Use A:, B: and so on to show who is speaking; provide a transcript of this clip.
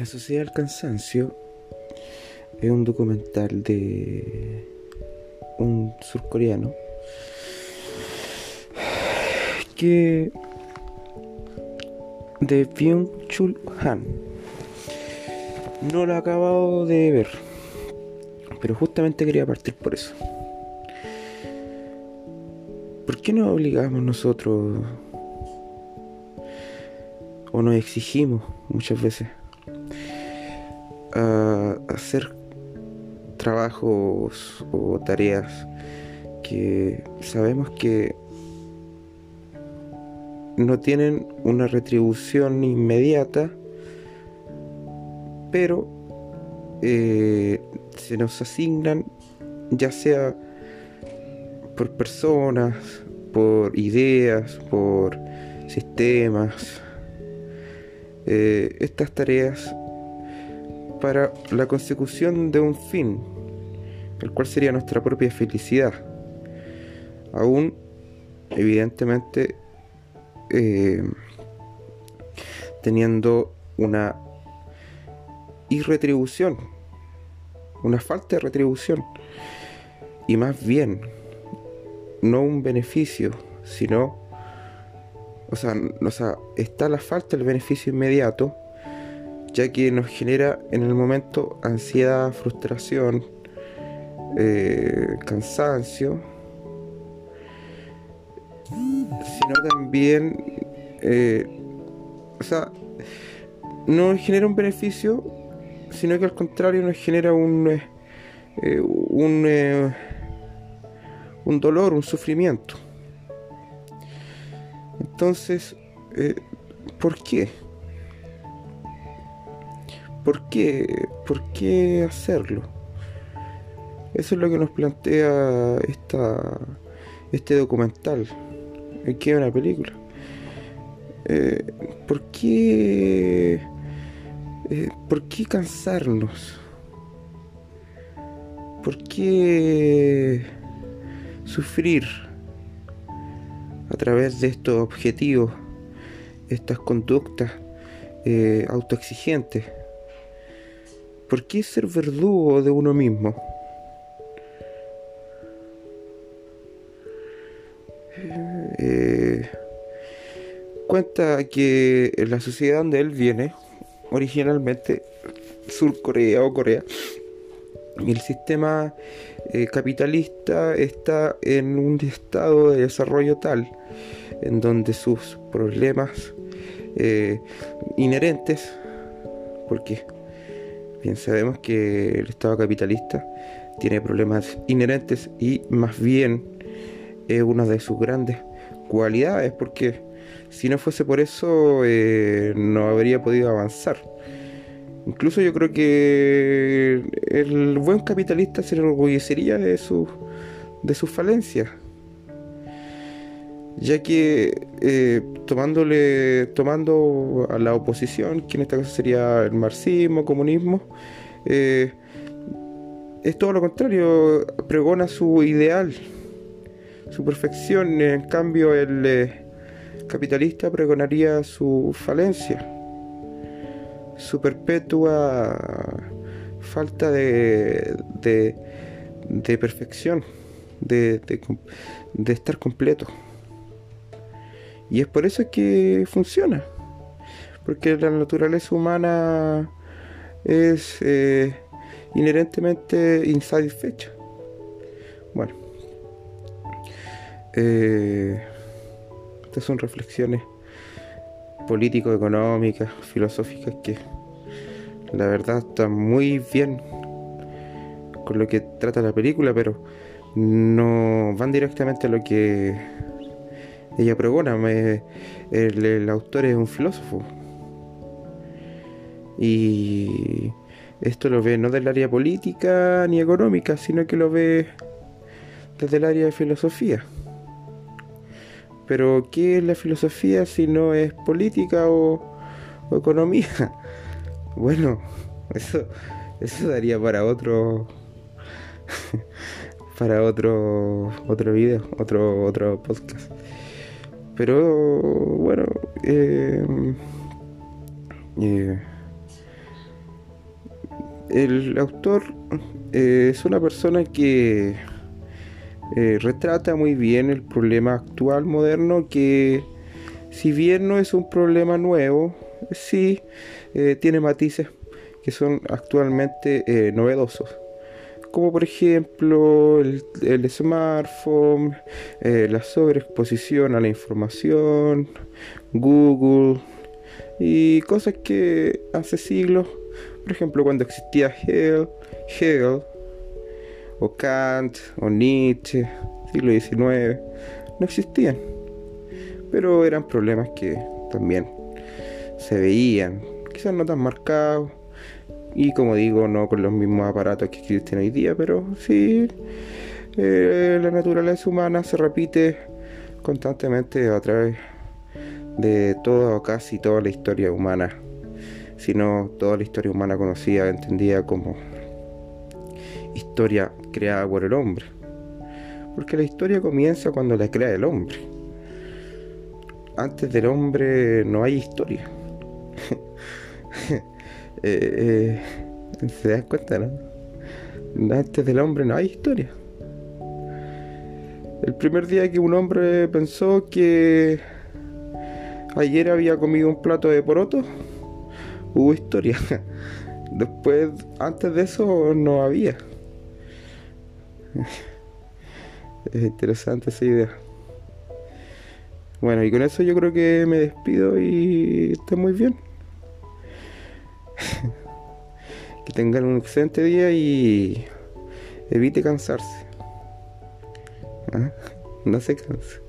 A: La Sociedad del Cansancio es un documental de un surcoreano que de Byung Chul Han. No lo he acabado de ver pero justamente quería partir por eso. ¿por qué nos obligamos nosotros o nos exigimos muchas veces a hacer trabajos o tareas que sabemos que no tienen una retribución inmediata, pero eh, se nos asignan ya sea por personas, por ideas, por sistemas, eh, estas tareas para la consecución de un fin, el cual sería nuestra propia felicidad. Aún, evidentemente, eh, teniendo una irretribución, una falta de retribución, y más bien, no un beneficio, sino, o sea, o sea está la falta del beneficio inmediato, ya que nos genera en el momento ansiedad, frustración, eh, cansancio, sino también, eh, o sea, no nos genera un beneficio, sino que al contrario nos genera un, eh, un, un dolor, un sufrimiento. Entonces, ¿por qué? ¿Por qué? ¿Por qué hacerlo? Eso es lo que nos plantea esta, este documental, que es una película. Eh, ¿Por qué? Eh, ¿Por qué cansarnos? ¿Por qué sufrir a través de estos objetivos, estas conductas eh, autoexigentes? ¿Por qué ser verdugo de uno mismo? Eh, cuenta que en la sociedad donde él viene, originalmente Sur-Corea o Corea, el sistema eh, capitalista está en un estado de desarrollo tal en donde sus problemas eh, inherentes, porque Bien, sabemos que el Estado capitalista tiene problemas inherentes y más bien es una de sus grandes cualidades porque si no fuese por eso eh, no habría podido avanzar. Incluso yo creo que el buen capitalista se enorgullecería de su de sus falencias ya que eh, tomándole, tomando a la oposición, que en este caso sería el marxismo, comunismo, eh, es todo lo contrario, pregona su ideal, su perfección, en cambio el eh, capitalista pregonaría su falencia, su perpetua falta de, de, perfección, de estar completo. Y es por eso que funciona. Porque la naturaleza humana es eh, inherentemente insatisfecha. Bueno. Eh, estas son reflexiones político-económicas, filosóficas que la verdad están muy bien con lo que trata la película, pero no van directamente a lo que ella pregona, el, autor es un filósofo. Y esto lo ve no del área política ni económica, sino que lo ve desde el área de filosofía. Pero ¿qué es la filosofía si no es política o, economía? Bueno, eso, eso daría para otro para otro otro video, otro otro podcast. Pero bueno, eh, eh, el autor eh, es una persona que retrata muy bien el problema actual moderno que si bien no es un problema nuevo, sí tiene matices que son actualmente novedosos como por ejemplo el, smartphone, la sobreexposición a la información, Google y cosas que hace siglos por ejemplo, cuando existía Hegel, Hegel o Kant o Nietzsche, siglo XIX, no existían. Pero eran problemas que también se veían, quizás no tan marcados, y como digo, no con los mismos aparatos que existen hoy día, pero sí, eh, la naturaleza humana se repite constantemente a través de toda o casi toda la historia humana sino toda la historia humana conocida, entendida como historia creada por el hombre. Porque la historia comienza cuando la crea el hombre. Antes del hombre no hay historia. Eh, eh, ¿Se das cuenta, no? Antes del hombre no hay historia. El primer día que un hombre pensó que ayer había comido un plato de poroto, hubo historia. Después, antes de eso, no había. Es interesante esa idea. Bueno, y con eso yo creo que me despido y esté muy bien. Que tengan un excelente día y evite cansarse. ¿Ah? No se canse.